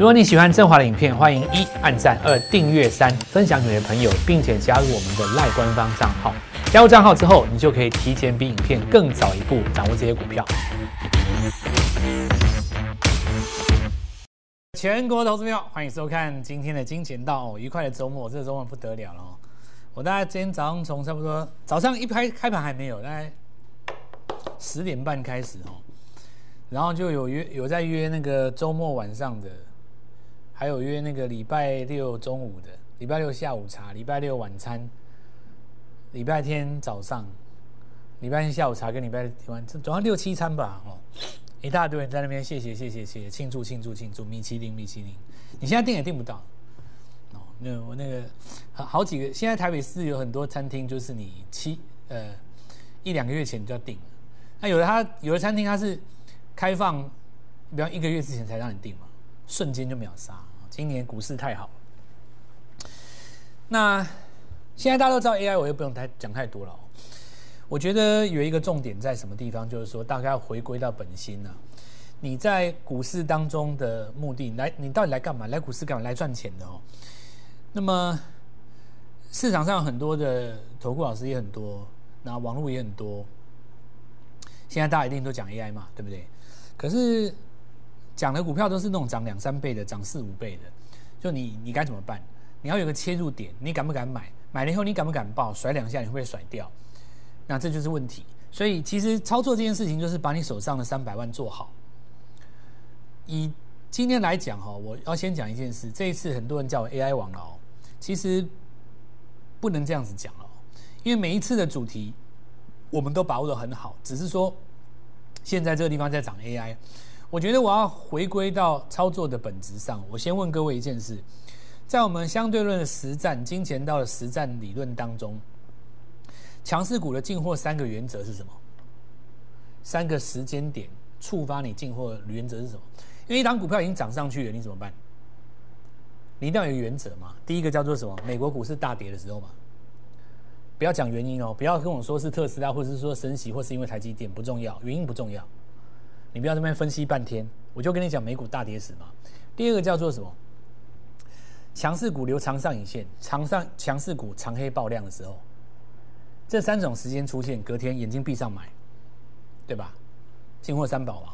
如果你喜欢正华的影片，欢迎一按赞，二订阅，三分享给你的朋友，并且加入我们的赖官方账号。加入账号之后，你就可以提前比影片更早一步掌握这些股票。全国投资朋友，欢迎收看今天的金钱道。愉快的周末，这个周末不得了了！我大概今天早上从差不多早上一开开盘还没有，大概十点半开始哦，然后就有约有在约那个周末晚上的。还有约那个礼拜六中午的，礼拜六下午茶，礼拜六晚餐，礼拜天早上，礼拜天下午茶跟礼拜天晚总共六七餐吧，哦，一大堆人在那边，谢谢谢谢谢谢，庆祝庆祝庆祝，米其林。米其林，你现在订也订不到，哦，那我那个好好几个，现在台北市有很多餐厅，就是你七呃一两个月前就要订了，那有的他有的餐厅他是开放，比方一个月之前才让你订嘛，瞬间就秒杀。今年股市太好，那现在大家都知道 AI，我又不用太讲太多了。我觉得有一个重点在什么地方，就是说大概要回归到本心啊。你在股市当中的目的，来，你到底来干嘛？来股市干嘛？来赚钱的哦。那么市场上很多的投顾老师也很多，那网络也很多。现在大家一定都讲 AI 嘛，对不对？可是。讲的股票都是那种涨两三倍的，涨四五倍的，就你你该怎么办？你要有个切入点，你敢不敢买？买了以后你敢不敢抱？甩两下你会不会甩掉？那这就是问题。所以其实操作这件事情就是把你手上的三百万做好。以今天来讲哈，我要先讲一件事。这一次很多人叫我 AI 王了哦，其实不能这样子讲哦，因为每一次的主题我们都把握得很好，只是说现在这个地方在涨 AI。我觉得我要回归到操作的本质上。我先问各位一件事，在我们相对论的实战、金钱道的实战理论当中，强势股的进货三个原则是什么？三个时间点触发你进货的原则是什么？因为一档股票已经涨上去了，你怎么办？你一定要有原则嘛。第一个叫做什么？美国股市大跌的时候嘛。不要讲原因哦，不要跟我说是特斯拉，或者是说升息，或是因为台积电，不重要，原因不重要。你不要这边分析半天，我就跟你讲美股大跌史嘛。第二个叫做什么？强势股留长上影线，长上强势股长黑爆量的时候，这三种时间出现，隔天眼睛闭上买，对吧？进货三宝嘛。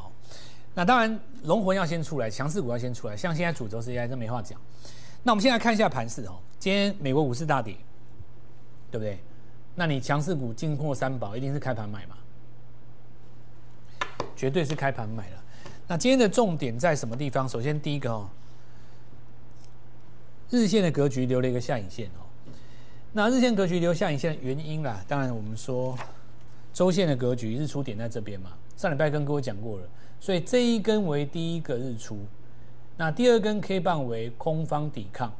那当然龙魂要先出来，强势股要先出来。像现在主轴是 AI，这没话讲。那我们现在看一下盘势哦。今天美国股市大跌，对不对？那你强势股进货三宝，一定是开盘买嘛？绝对是开盘买了。那今天的重点在什么地方？首先，第一个哦，日线的格局留了一个下影线哦。那日线格局留下影线的原因啦，当然我们说周线的格局，日出点在这边嘛。上礼拜跟各位讲过了，所以这一根为第一个日出，那第二根 K 棒为空方抵抗，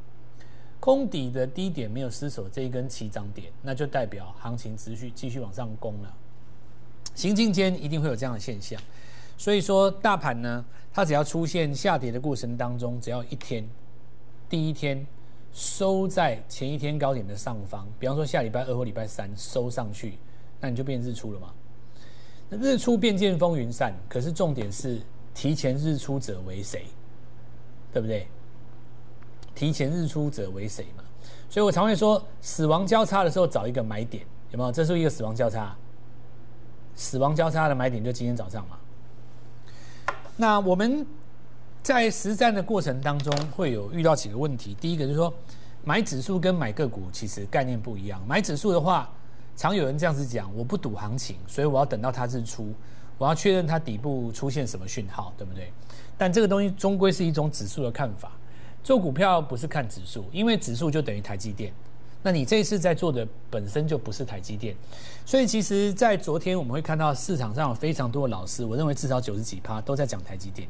空底的低点没有失守这一根起涨点，那就代表行情持续继续往上攻了。行进间一定会有这样的现象，所以说大盘呢，它只要出现下跌的过程当中，只要一天，第一天收在前一天高点的上方，比方说下礼拜二或礼拜三收上去，那你就变日出了嘛。那日出便见风云散，可是重点是提前日出者为谁，对不对？提前日出者为谁嘛？所以我常会说，死亡交叉的时候找一个买点，有没有？这是一个死亡交叉。死亡交叉的买点就今天早上嘛。那我们在实战的过程当中会有遇到几个问题。第一个就是说，买指数跟买个股其实概念不一样。买指数的话，常有人这样子讲：我不赌行情，所以我要等到它日出，我要确认它底部出现什么讯号，对不对？但这个东西终归是一种指数的看法。做股票不是看指数，因为指数就等于台积电。那你这一次在做的本身就不是台积电，所以其实，在昨天我们会看到市场上有非常多的老师，我认为至少九十几趴都在讲台积电。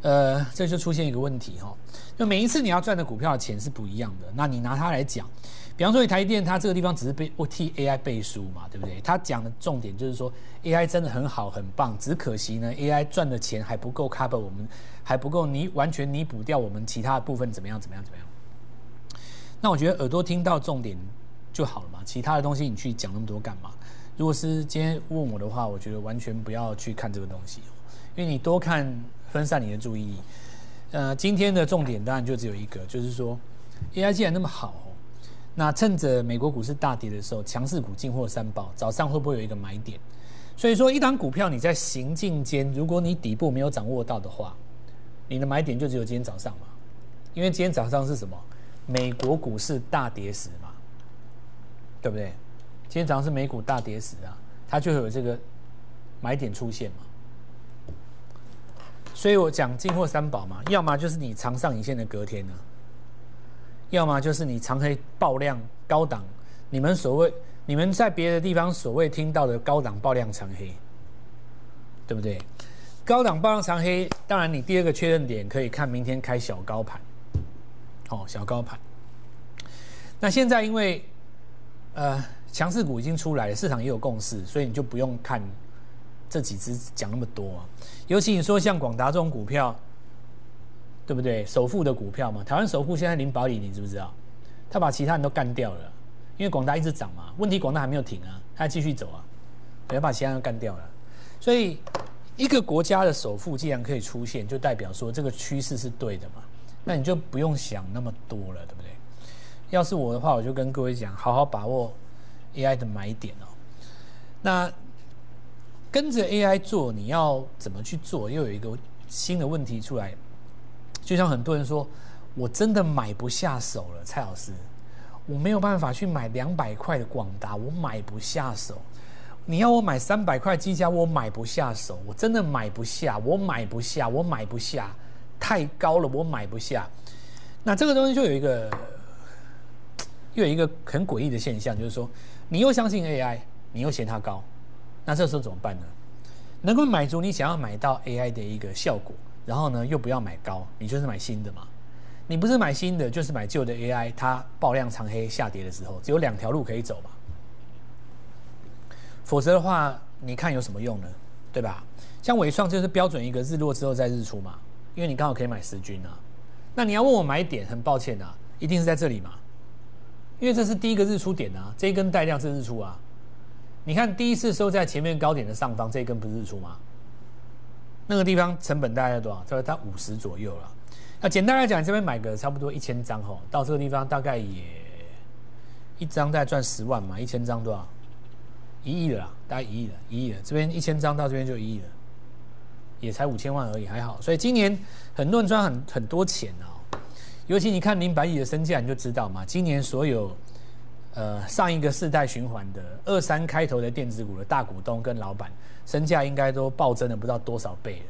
呃，这就出现一个问题哈，就每一次你要赚的股票的钱是不一样的。那你拿它来讲，比方说台积电，它这个地方只是被我替 AI 背书嘛，对不对？它讲的重点就是说 AI 真的很好很棒，只可惜呢 AI 赚的钱还不够 cover 我们，还不够弥完全弥补掉我们其他的部分，怎么样怎么样怎么样。那我觉得耳朵听到重点就好了嘛，其他的东西你去讲那么多干嘛？如果是今天问我的话，我觉得完全不要去看这个东西，因为你多看分散你的注意力。呃，今天的重点当然就只有一个，就是说 AI 既然那么好，那趁着美国股市大跌的时候，强势股进货三宝，早上会不会有一个买点？所以说，一档股票你在行进间，如果你底部没有掌握到的话，你的买点就只有今天早上嘛，因为今天早上是什么？美国股市大跌时嘛，对不对？今天早上是美股大跌时啊，它就有这个买点出现嘛。所以我讲进货三宝嘛，要么就是你长上影线的隔天呢、啊，要么就是你长黑爆量高档，你们所谓你们在别的地方所谓听到的高档爆量长黑，对不对？高档爆量长黑，当然你第二个确认点可以看明天开小高盘。哦，小高盘。那现在因为，呃，强势股已经出来了，市场也有共识，所以你就不用看这几只讲那么多。尤其你说像广达这种股票，对不对？首富的股票嘛，台湾首富现在林保里，你知不知道？他把其他人都干掉了，因为广达一直涨嘛。问题广达还没有停啊，他继续走啊，要把其他人都干掉了。所以，一个国家的首富既然可以出现，就代表说这个趋势是对的嘛。那你就不用想那么多了，对不对？要是我的话，我就跟各位讲，好好把握 AI 的买点哦。那跟着 AI 做，你要怎么去做？又有一个新的问题出来，就像很多人说，我真的买不下手了，蔡老师，我没有办法去买两百块的广达，我买不下手。你要我买三百块技嘉，我买不下手，我真的买不下，我买不下，我买不下。太高了，我买不下。那这个东西就有一个，又有一个很诡异的现象，就是说，你又相信 AI，你又嫌它高，那这时候怎么办呢？能够满足你想要买到 AI 的一个效果，然后呢，又不要买高，你就是买新的嘛。你不是买新的，就是买旧的 AI，它爆量长黑下跌的时候，只有两条路可以走嘛。否则的话，你看有什么用呢？对吧？像纬创就是标准一个日落之后再日出嘛。因为你刚好可以买十均啊，那你要问我买点，很抱歉啊，一定是在这里嘛，因为这是第一个日出点啊，这一根带量是日出啊，你看第一次收在前面高点的上方，这一根不是日出吗？那个地方成本大概多少？大概它五十左右了。那简单来讲，这边买个差不多一千张吼，到这个地方大概也一张大概赚十万嘛，一千张多少？一亿了啦，大概一亿了，一亿了。这边一千张到这边就一亿了。也才五千万而已，还好。所以今年很多人赚很很多钱哦。尤其你看林百亿的身价，你就知道嘛。今年所有呃上一个世代循环的二三开头的电子股的大股东跟老板身价应该都暴增了不知道多少倍了。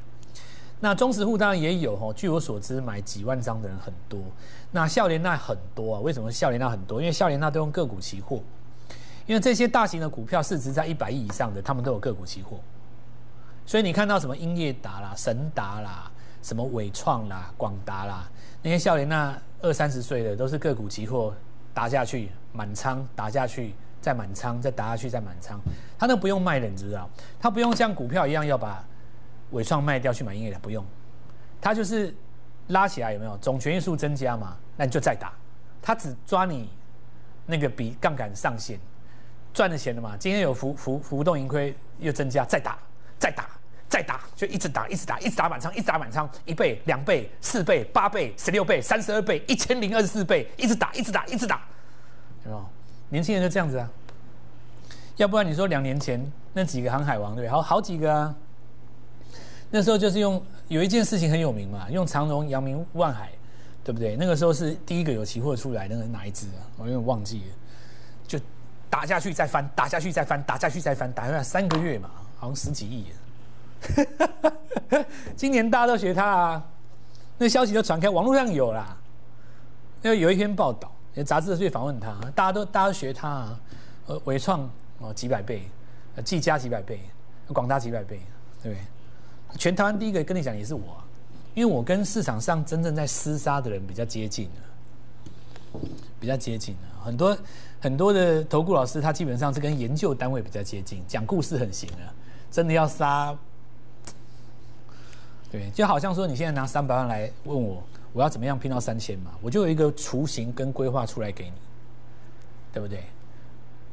那中实户当然也有哦，据我所知买几万张的人很多。那孝联那很多啊？为什么孝联那很多？因为孝联那都用个股期货，因为这些大型的股票市值在一百亿以上的，他们都有个股期货。所以你看到什么英业达啦、神达啦、什么伟创啦、广达啦，那些少年那二三十岁的都是个股期货打下去满仓，打下去再满仓，再打下去再满仓，他那不用卖的，你知道？他不用像股票一样要把伟创卖掉去买英业达，不用，他就是拉起来有没有总权益数增加嘛？那你就再打，他只抓你那个比杠杆上限赚的钱的嘛。今天有浮浮浮动盈亏又增加，再打再打。再打就一直打，一直打，一直打满仓，一直打满仓，一倍、两倍、四倍、八倍、十六倍、三十二倍、一千零二十四倍，一直打，一直打，一直打，有没有？年轻人就这样子啊。要不然你说两年前那几个航海王对不对？好好几个啊。那时候就是用有一件事情很有名嘛，用长荣、阳明、万海，对不对？那个时候是第一个有期货出来，那个哪一只啊？我有点忘记了。就打下去再翻，打下去再翻，打下去再翻，打下来三个月嘛，好像十几亿。今年大家都学他啊，那消息都传开，网络上有啦。因为有一篇报道，有杂志去访问他，大家都大家都学他啊。呃，纬创哦几百倍，呃，技嘉几百倍，广大几百倍，对不对？全台湾第一个跟你讲也是我，因为我跟市场上真正在厮杀的人比较接近，比较接近啊。很多很多的投顾老师，他基本上是跟研究单位比较接近，讲故事很行啊。真的要杀。对，就好像说你现在拿三百万来问我，我要怎么样拼到三千嘛？我就有一个雏形跟规划出来给你，对不对？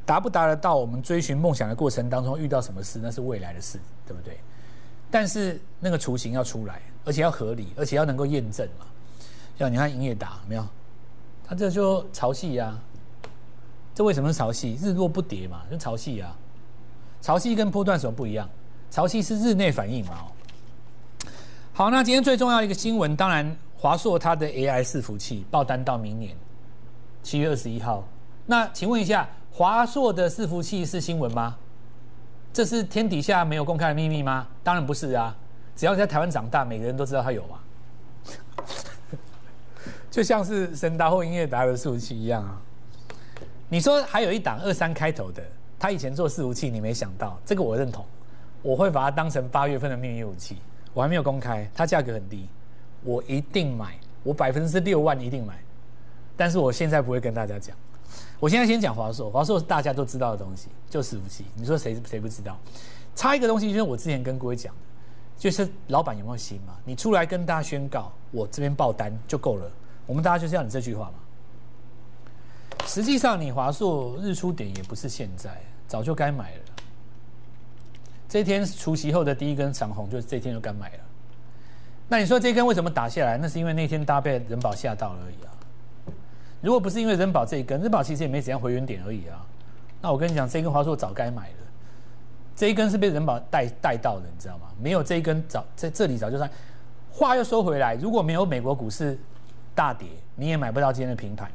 达不达得到？我们追寻梦想的过程当中遇到什么事，那是未来的事，对不对？但是那个雏形要出来，而且要合理，而且要能够验证嘛。像你看营业达没有？它这就潮汐呀。这为什么是潮汐？日落不跌嘛，就潮汐啊。潮汐跟波段什么不一样？潮汐是日内反应嘛。好，那今天最重要的一个新闻，当然华硕它的 AI 伺服器爆单到明年七月二十一号。那请问一下，华硕的伺服器是新闻吗？这是天底下没有公开的秘密吗？当然不是啊！只要在台湾长大，每个人都知道它有啊。就像是神达或音乐达的伺服器一样啊。你说还有一档二三开头的，他以前做伺服器，你没想到这个，我认同。我会把它当成八月份的秘密武器。我还没有公开，它价格很低，我一定买，我百分之六万一定买。但是我现在不会跟大家讲。我现在先讲华硕，华硕是大家都知道的东西，就伺服器。你说谁谁不知道？差一个东西就是我之前跟各位讲的，就是老板有没有心嘛？你出来跟大家宣告，我这边爆单就够了。我们大家就是要你这句话嘛。实际上，你华硕日出点也不是现在，早就该买了。这天除夕后的第一根长红，就是这天就该买了。那你说这根为什么打下来？那是因为那天搭被人保吓到而已啊。如果不是因为人保这一根，人保其实也没怎样回原点而已啊。那我跟你讲，这根华硕早该买了，这一根是被人保带带到的，你知道吗？没有这一根早在这里早就算。话又说回来，如果没有美国股市大跌，你也买不到今天的平盘。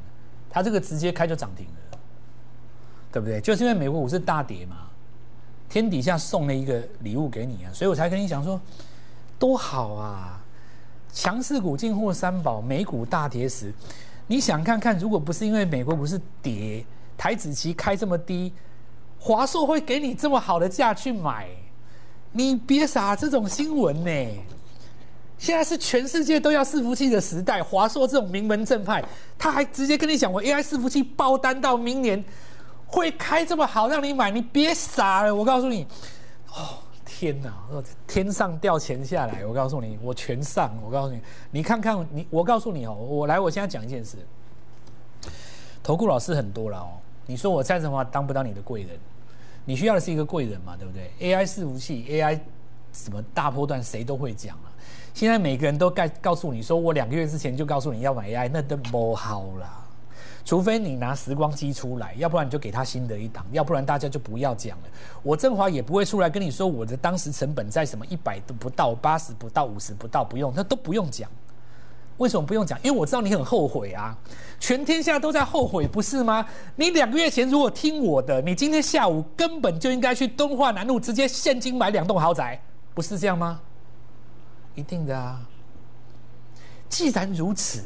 它这个直接开就涨停了，对不对？就是因为美国股市大跌嘛，天底下送了一个礼物给你啊，所以我才跟你讲说，多好啊！强势股进货三宝，美股大跌时。你想看看，如果不是因为美国股市跌，台指期开这么低，华硕会给你这么好的价去买？你别傻，这种新闻呢？现在是全世界都要伺服器的时代，华硕这种名门正派，他还直接跟你讲，我 AI 伺服器爆单到明年会开这么好让你买，你别傻了，我告诉你，哦。天呐！天上掉钱下来，我告诉你，我全上。我告诉你，你看看你，我告诉你哦，我来，我现在讲一件事。投顾老师很多了哦，你说我蔡成华当不当你的贵人？你需要的是一个贵人嘛，对不对？AI 伺服器，AI 什么大波段，谁都会讲啊。现在每个人都告告诉你说，我两个月之前就告诉你要买 AI，那都不好啦。除非你拿时光机出来，要不然你就给他新的一档，要不然大家就不要讲了。我振华也不会出来跟你说我的当时成本在什么一百都不到，八十不到，五十不到，不用，那都不用讲。为什么不用讲？因为我知道你很后悔啊，全天下都在后悔，不是吗？你两个月前如果听我的，你今天下午根本就应该去敦化南路直接现金买两栋豪宅，不是这样吗？一定的啊。既然如此。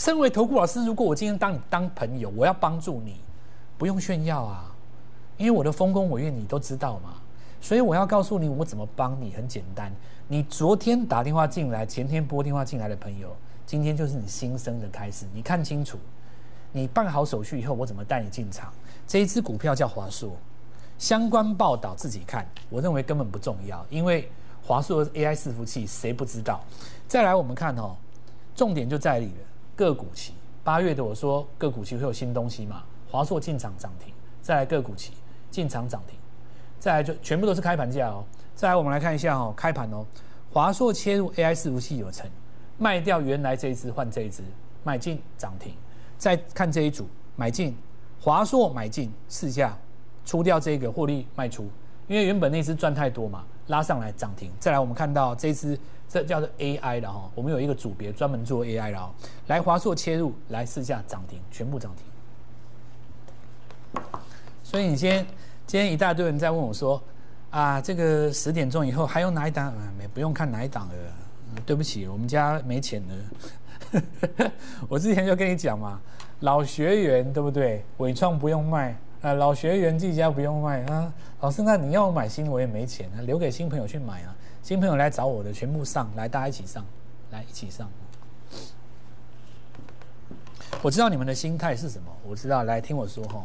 身为投顾老师，如果我今天当你当朋友，我要帮助你，不用炫耀啊，因为我的丰功伟业你都知道嘛，所以我要告诉你我怎么帮你，很简单。你昨天打电话进来，前天拨电话进来的朋友，今天就是你新生的开始。你看清楚，你办好手续以后，我怎么带你进场？这一支股票叫华硕，相关报道自己看，我认为根本不重要，因为华硕的 AI 伺服器谁不知道？再来我们看哦，重点就在里了。个股期，八月的我说个股期会有新东西嘛？华硕进场涨停，再来个股期进场涨停，再来就全部都是开盘价哦。再来我们来看一下哦，开盘哦，华硕切入 AI 伺服器有成，卖掉原来这一支换这一支，买进涨停。再看这一组买进，华硕买进市价，出掉这个获利卖出，因为原本那支赚太多嘛，拉上来涨停。再来我们看到这支。这叫做 AI 的哈，我们有一个组别专门做 AI 的哦。来华硕切入，来试下涨停，全部涨停。所以你今天今天一大堆人在问我说，啊，这个十点钟以后还有哪一档？没不用看哪一档了。对不起，我们家没钱了。我之前就跟你讲嘛，老学员对不对？纬创不用卖啊，老学员技嘉不用卖啊。老师，那你要买新，我也没钱啊，留给新朋友去买啊。新朋友来找我的，全部上来，大家一起上，来一起上。我知道你们的心态是什么，我知道，来听我说哈。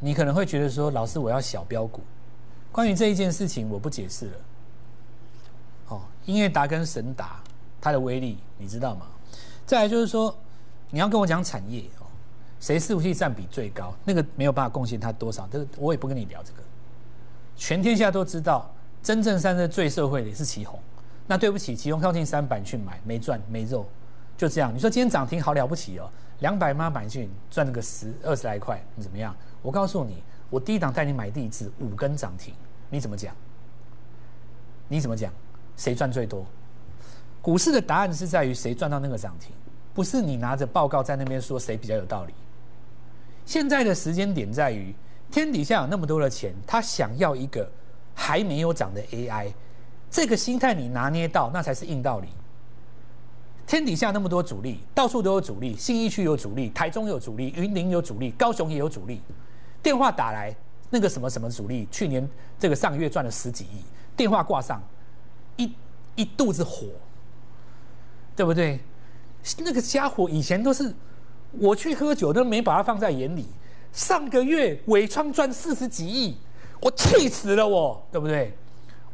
你可能会觉得说，老师我要小标股。关于这一件事情，我不解释了。哦，英业达跟神达它的威力，你知道吗？再来就是说，你要跟我讲产业，谁伺服器占比最高？那个没有办法贡献它多少，这个我也不跟你聊这个。全天下都知道。真正上车最社会的是奇红。那对不起，奇红靠近三百去买没赚没肉，就这样。你说今天涨停好了不起哦，两百妈买进赚了个十二十来块，你怎么样？我告诉你，我第一档带你买第一次五根涨停，你怎么讲？你怎么讲？谁赚最多？股市的答案是在于谁赚到那个涨停，不是你拿着报告在那边说谁比较有道理。现在的时间点在于，天底下有那么多的钱，他想要一个还没有涨的 AI。这个心态你拿捏到，那才是硬道理。天底下那么多主力，到处都有主力，信义区有主力，台中有主力，云林有主力，高雄也有主力。电话打来，那个什么什么主力，去年这个上个月赚了十几亿，电话挂上，一一肚子火，对不对？那个家伙以前都是我去喝酒都没把他放在眼里，上个月伟创赚四十几亿，我气死了我，对不对？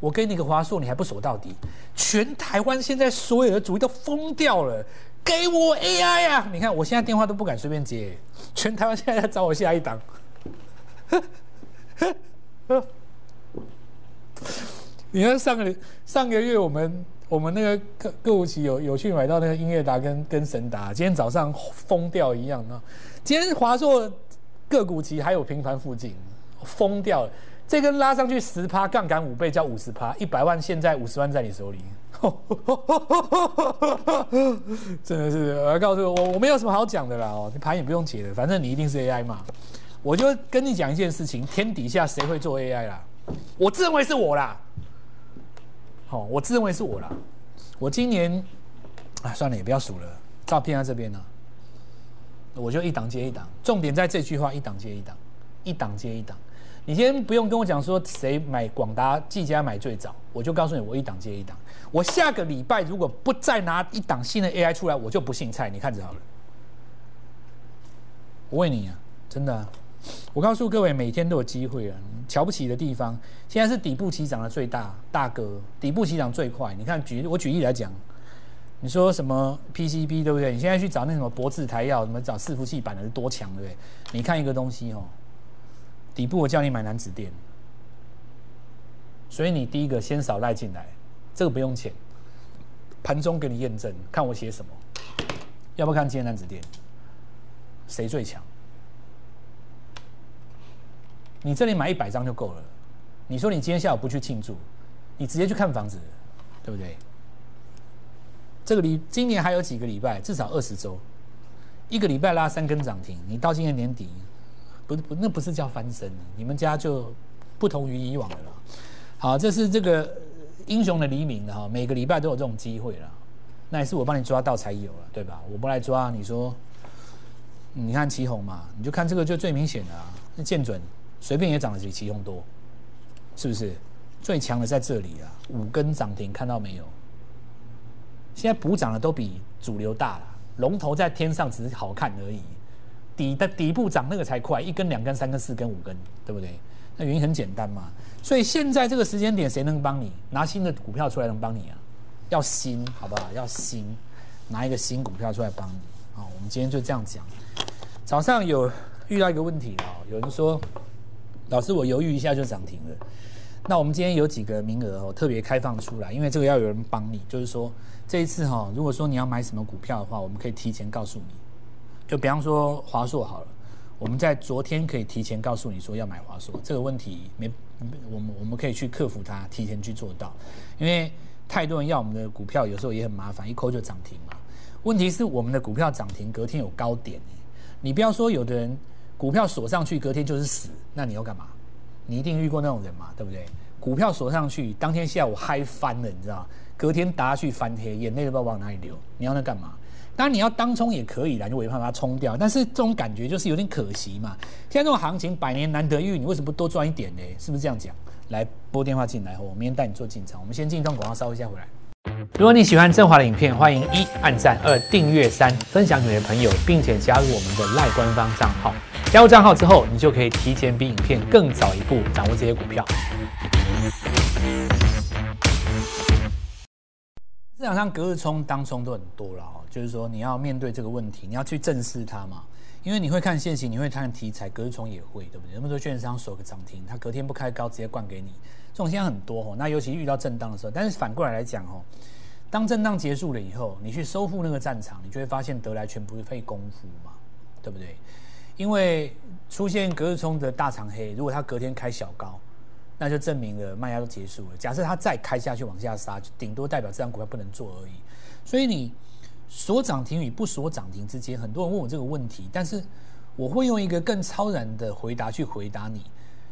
我给你个华硕，你还不守到底？全台湾现在所有的主意都疯掉了，给我 AI 啊！你看我现在电话都不敢随便接，全台湾现在在找我下一档。你看上个上个月我们我们那个个个股期有有去买到那个音乐达跟跟神达，今天早上疯掉一样啊！今天华硕个股期还有平盘附近，疯掉了。这根拉上去十趴，杠杆五倍叫五十趴，一百万现在五十万在你手里，真的是我要告诉我，我没有什么好讲的啦哦，你盘也不用解的，反正你一定是 AI 嘛。我就跟你讲一件事情，天底下谁会做 AI 啦？我自认为是我啦。好，我自认为是我啦。我今年啊，算了，也不要数了，照片在这边呢，我就一档接一档，重点在这句话：一档接一档，一档接一档。你先不用跟我讲说谁买广达、技嘉买最早，我就告诉你，我一档接一档。我下个礼拜如果不再拿一档新的 AI 出来，我就不姓蔡。你看着好了，我问你啊，真的，我告诉各位，每天都有机会啊。瞧不起的地方，现在是底部起涨的最大大哥，底部起涨最快。你看举我举例来讲，你说什么 PCB 对不对？你现在去找那什么博智、台药，什么找伺服器板的是多强对不对？你看一个东西哦。底部我叫你买南子电，所以你第一个先扫赖进来，这个不用钱，盘中给你验证，看我写什么，要不要看今天南子电？谁最强？你这里买一百张就够了。你说你今天下午不去庆祝，你直接去看房子，对不对？这个礼今年还有几个礼拜，至少二十周，一个礼拜拉三根涨停，你到今年年底。不不，那不是叫翻身，你们家就不同于以往的了。好，这是这个英雄的黎明了哈，每个礼拜都有这种机会了。那也是我帮你抓到才有了，对吧？我不来抓，你说，你看奇鋐嘛，你就看这个就最明显的啊。那建准随便也涨得比奇鋐多，是不是？最强的在这里啊，五根涨停，看到没有？现在补涨的都比主流大了，龙头在天上只是好看而已。底的底部涨那个才快，一根、两根、三根、四根、五根，对不对？那原因很简单嘛。所以现在这个时间点，谁能帮你拿新的股票出来能帮你啊？要新，好不好？要新，拿一个新股票出来帮你。好，我们今天就这样讲。早上有遇到一个问题啊，有人说，老师我犹豫一下就涨停了。那我们今天有几个名额哦，特别开放出来，因为这个要有人帮你，就是说这一次哈，如果说你要买什么股票的话，我们可以提前告诉你。就比方说华硕好了，我们在昨天可以提前告诉你说要买华硕，这个问题没，我们我们可以去克服它，提前去做到。因为太多人要我们的股票，有时候也很麻烦，一扣就涨停嘛。问题是我们的股票涨停隔天有高点，你不要说有的人股票锁上去隔天就是死，那你要干嘛？你一定遇过那种人嘛，对不对？股票锁上去当天下午嗨翻了，你知道？隔天打下去翻黑，眼泪都不知道往哪里流，你要那干嘛？当然你要当冲也可以啦，就没办法把它冲掉。但是这种感觉就是有点可惜嘛。现在这种行情百年难得遇，你为什么不多赚一点呢？是不是这样讲？来拨电话进来，我明天带你做进场。我们先进一段广告，稍微一下回来。如果你喜欢正华的影片，欢迎一按赞，二订阅，三分享给你的朋友，并且加入我们的赖官方账号。加入账号之后，你就可以提前比影片更早一步掌握这些股票。市场上隔日冲、当冲都很多了哦，就是说你要面对这个问题，你要去正视它嘛。因为你会看线型，你会看题材，隔日冲也会，对不对？那么多券商锁个涨停，它隔天不开高，直接灌给你，这种现象很多哦。那尤其遇到震荡的时候，但是反过来来讲哦，当震荡结束了以后，你去收复那个战场，你就会发现得来全不是费功夫嘛，对不对？因为出现隔日冲的大长黑，如果它隔天开小高，那就证明了卖压都结束了。假设它再开下去往下杀，就顶多代表这张股票不能做而已。所以你。锁涨停与不锁涨停之间，很多人问我这个问题，但是我会用一个更超然的回答去回答你。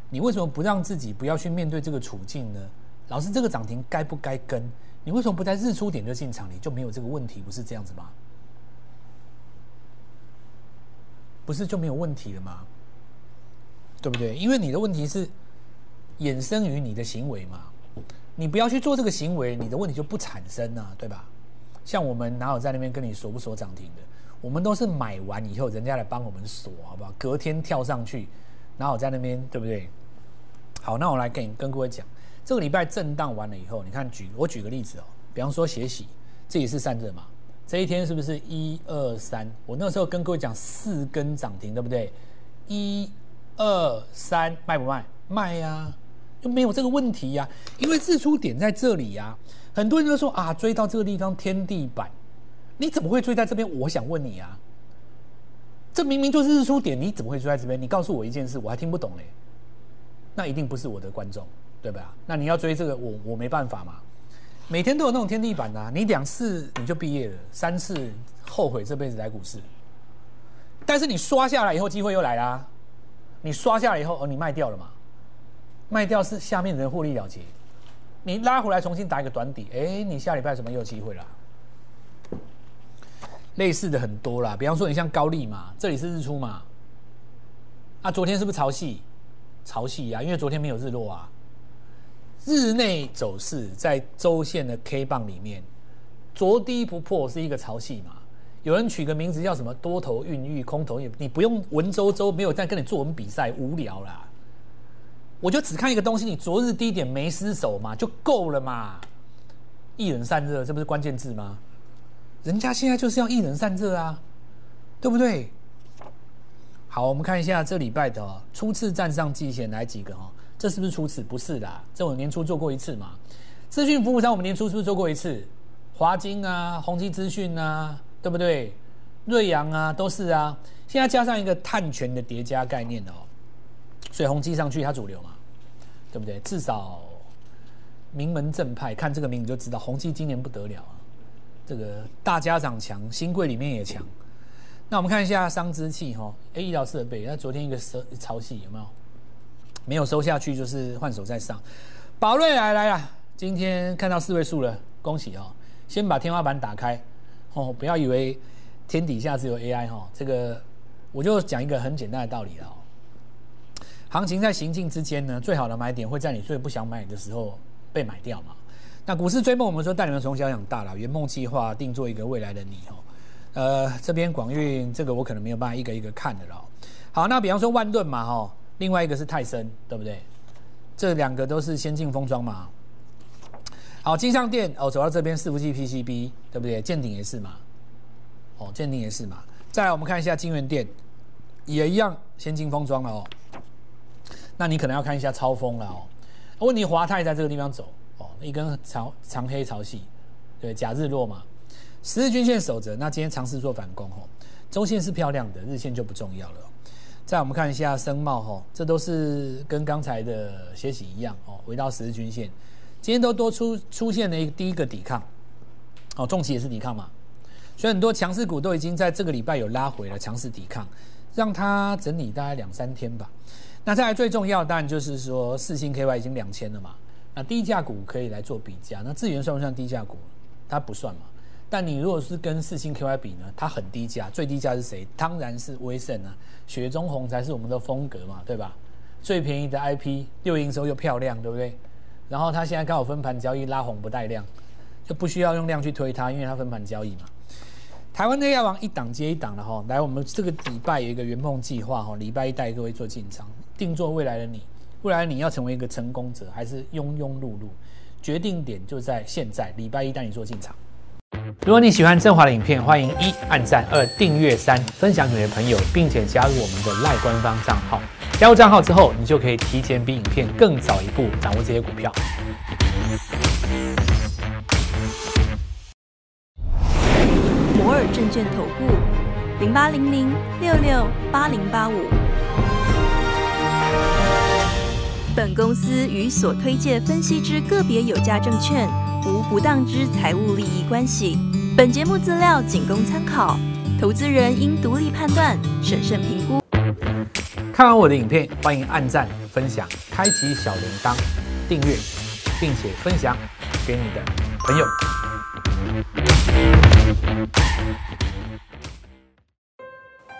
你为什么不让自己不要去面对这个处境呢？老师，这个涨停该不该跟？你为什么不在日出点就进场？你就没有这个问题，不是这样子吗？不是就没有问题了吗？对不对？因为你的问题是衍生于你的行为嘛。你不要去做这个行为，你的问题就不产生啊，对吧？像我们哪有在那边跟你锁不锁涨停的？我们都是买完以后，人家来帮我们锁，好不好？隔天跳上去，哪有在那边，对不对？好，那我来跟跟各位讲，这个礼拜震荡完了以后，你看举我举个例子哦，比方说血洗，这也是散热嘛，这一天是不是一二三？我那时候跟各位讲四根涨停，对不对？一二三，卖不卖？卖呀、啊，就没有这个问题呀、因为日出点在这里呀、很多人都说啊，追到这个地方天地板，你怎么会追在这边？我想问你啊，这明明就是日出点，你怎么会追在这边？你告诉我一件事，我还听不懂嘞。那一定不是我的观众，对吧？那你要追这个，我我没办法嘛。每天都有那种天地板啊，你两次你就毕业了，三次后悔这辈子来股市。但是你刷下来以后，机会又来啦。你刷下来以后，哦，你卖掉了嘛？卖掉是下面的人获利了结。你拉回来重新打一个短底，哎，你下礼拜什么有机会啦？类似的很多啦，比方说你像高利嘛，这里是日出嘛，啊，昨天是不是潮汐？潮汐啊，因为昨天没有日落啊。日内走势在周线的 K 棒里面，昨低不破是一个潮汐嘛？有人取个名字叫什么多头孕育，空头也，你不用文绉绉，没有在跟你作文比赛，无聊啦。我就只看一个东西，你昨日低点没失守嘛，就够了嘛。一人散热，这不是关键字吗？人家现在就是要一人散热啊，对不对？好，我们看一下这礼拜的、初次站上季线来几个哈、哦，这是不是初次？不是啦，这我年初做过一次嘛。资讯服务商我们年初是不是做过一次？华晶啊，宏基资讯啊，对不对？瑞阳啊，都是啊。现在加上一个碳权的叠加概念哦。所以宏基上去，它主流嘛，对不对？至少名门正派看这个名你就知道，宏基今年不得了啊。这个大家长强，新贵里面也强。那我们看一下商之气哈，哎，医疗设备，那昨天一个收潮汐有没有？没有收下去，就是换手再上。宝瑞来来了，今天看到四位数了，恭喜哦！先把天花板打开哦，不要以为天底下只有 AI 哈。这个我就讲一个很简单的道理了。行情在行进之间呢，最好的买点会在你最不想买的时候被买掉嘛。那股市追梦，我们说带你们从小养大了，圆梦计划定做一个未来的你哦。呃，这边广运这个我可能没有办法一个一个看的了。好，那比方说万润嘛哈，另外一个是泰森，对不对？这两个都是先进封装嘛。好，金像电哦，走到这边伺服器 PCB，对不对？健鼎也是嘛。哦，健鼎也是嘛。再来我们看一下金源电，也一样先进封装了哦。那你可能要看一下超风了哦。问题华泰在这个地方走哦，一根长长黑潮汐，对，假日落嘛，十日均线守着。那今天尝试做反攻哦，周线是漂亮的，日线就不重要了。再我们看一下森茂吼，这都是跟刚才的血洗一样哦，回到十日均线，今天都多出出现了一个第一个抵抗，哦，重企也是抵抗嘛，所以很多强势股都已经在这个礼拜有拉回了强势抵抗，让它整理大概两三天吧。那再来最重要，当然就是说四星 KY 已经两千了嘛。那低价股可以来做比价。那智源算不算低价股？它不算嘛。但你如果是跟四星 KY 比呢，它很低价，最低价是谁？当然是威盛啊，雪中红才是我们的风格嘛，对吧？最便宜的 IP，六营收又漂亮，对不对？然后它现在刚好分盘交易拉红不带量，就不需要用量去推它，因为它分盘交易嘛。台湾的药王一档接一档了哈，来，我们这个礼拜有一个圆梦计划哈，礼拜一带各位做进场。定做未来的你，未来你要成为一个成功者，还是庸庸碌碌？决定点就在现在，礼拜一带你做进场。如果你喜欢振华的影片，欢迎一按赞，二订阅，三分享给你的朋友，并且加入我们的赖官方账号。加入账号之后，你就可以提前比影片更早一步掌握这些股票。摩尔证券投顾零八零零六六八零八五。本公司与所推荐分析之个别有价证券无不当之财务利益关系。本节目资料仅供参考，投资人应独立判断、审慎评估。看完我的影片，欢迎按赞、分享、开启小铃铛、订阅，并且分享给你的朋友。